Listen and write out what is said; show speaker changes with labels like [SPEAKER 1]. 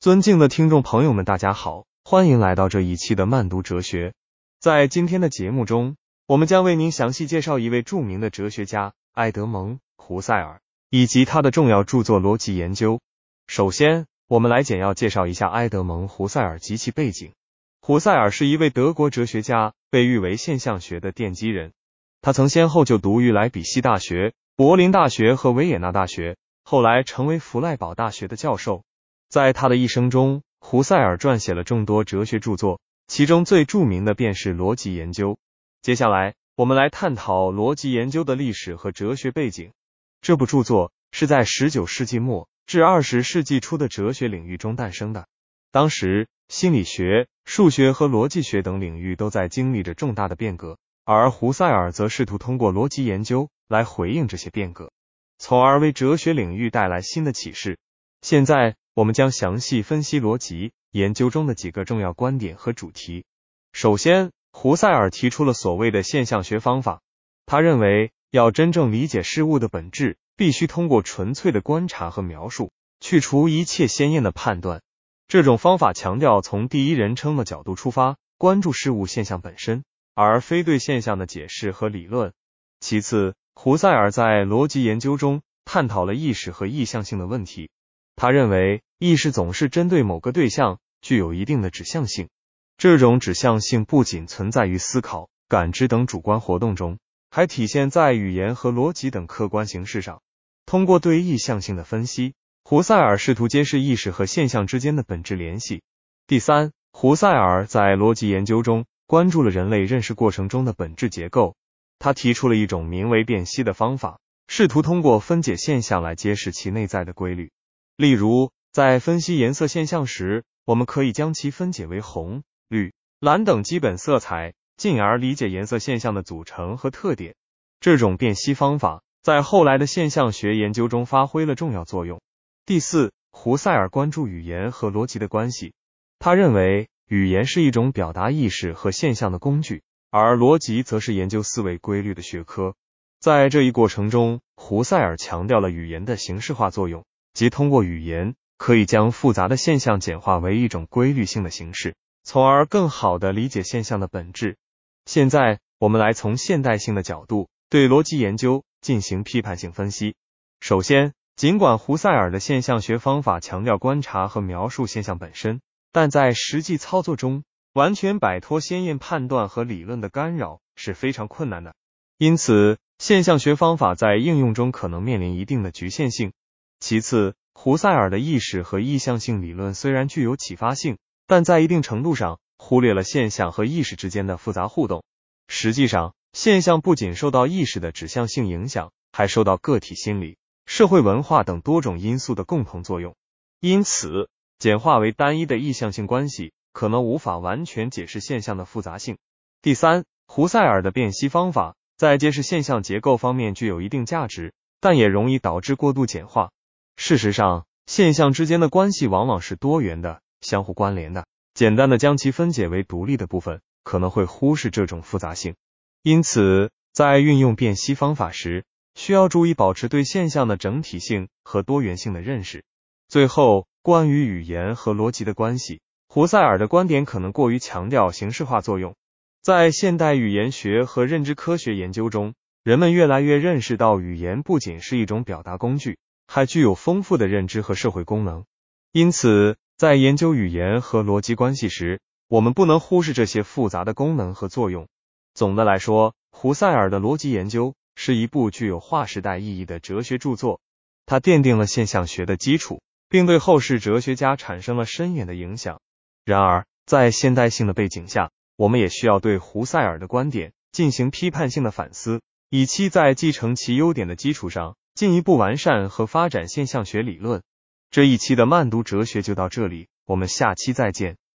[SPEAKER 1] 尊敬的听众朋友们，大家好，欢迎来到这一期的慢读哲学。在今天的节目中，我们将为您详细介绍一位著名的哲学家埃德蒙·胡塞尔以及他的重要著作《逻辑研究》。首先，我们来简要介绍一下埃德蒙·胡塞尔及其背景。胡塞尔是一位德国哲学家，被誉为现象学的奠基人。他曾先后就读于莱比锡大学、柏林大学和维也纳大学，后来成为弗赖堡大学的教授。在他的一生中，胡塞尔撰写了众多哲学著作，其中最著名的便是《逻辑研究》。接下来，我们来探讨逻辑研究的历史和哲学背景。这部著作是在十九世纪末至二十世纪初的哲学领域中诞生的。当时，心理学、数学和逻辑学等领域都在经历着重大的变革，而胡塞尔则试图通过逻辑研究来回应这些变革，从而为哲学领域带来新的启示。现在。我们将详细分析逻辑研究中的几个重要观点和主题。首先，胡塞尔提出了所谓的现象学方法。他认为，要真正理解事物的本质，必须通过纯粹的观察和描述，去除一切鲜艳的判断。这种方法强调从第一人称的角度出发，关注事物现象本身，而非对现象的解释和理论。其次，胡塞尔在逻辑研究中探讨了意识和意向性的问题。他认为，意识总是针对某个对象，具有一定的指向性。这种指向性不仅存在于思考、感知等主观活动中，还体现在语言和逻辑等客观形式上。通过对意向性的分析，胡塞尔试图揭示意识和现象之间的本质联系。第三，胡塞尔在逻辑研究中关注了人类认识过程中的本质结构。他提出了一种名为辨析的方法，试图通过分解现象来揭示其内在的规律。例如，在分析颜色现象时，我们可以将其分解为红、绿、蓝等基本色彩，进而理解颜色现象的组成和特点。这种辨析方法在后来的现象学研究中发挥了重要作用。第四，胡塞尔关注语言和逻辑的关系。他认为，语言是一种表达意识和现象的工具，而逻辑则是研究思维规律的学科。在这一过程中，胡塞尔强调了语言的形式化作用。即通过语言，可以将复杂的现象简化为一种规律性的形式，从而更好地理解现象的本质。现在，我们来从现代性的角度对逻辑研究进行批判性分析。首先，尽管胡塞尔的现象学方法强调观察和描述现象本身，但在实际操作中，完全摆脱先验判断和理论的干扰是非常困难的。因此，现象学方法在应用中可能面临一定的局限性。其次，胡塞尔的意识和意向性理论虽然具有启发性，但在一定程度上忽略了现象和意识之间的复杂互动。实际上，现象不仅受到意识的指向性影响，还受到个体心理、社会文化等多种因素的共同作用。因此，简化为单一的意向性关系，可能无法完全解释现象的复杂性。第三，胡塞尔的辨析方法在揭示现象结构方面具有一定价值，但也容易导致过度简化。事实上，现象之间的关系往往是多元的、相互关联的。简单的将其分解为独立的部分，可能会忽视这种复杂性。因此，在运用辨析方法时，需要注意保持对现象的整体性和多元性的认识。最后，关于语言和逻辑的关系，胡塞尔的观点可能过于强调形式化作用。在现代语言学和认知科学研究中，人们越来越认识到，语言不仅是一种表达工具。还具有丰富的认知和社会功能，因此在研究语言和逻辑关系时，我们不能忽视这些复杂的功能和作用。总的来说，胡塞尔的逻辑研究是一部具有划时代意义的哲学著作，它奠定了现象学的基础，并对后世哲学家产生了深远的影响。然而，在现代性的背景下，我们也需要对胡塞尔的观点进行批判性的反思，以期在继承其优点的基础上。进一步完善和发展现象学理论。这一期的慢读哲学就到这里，我们下期再见。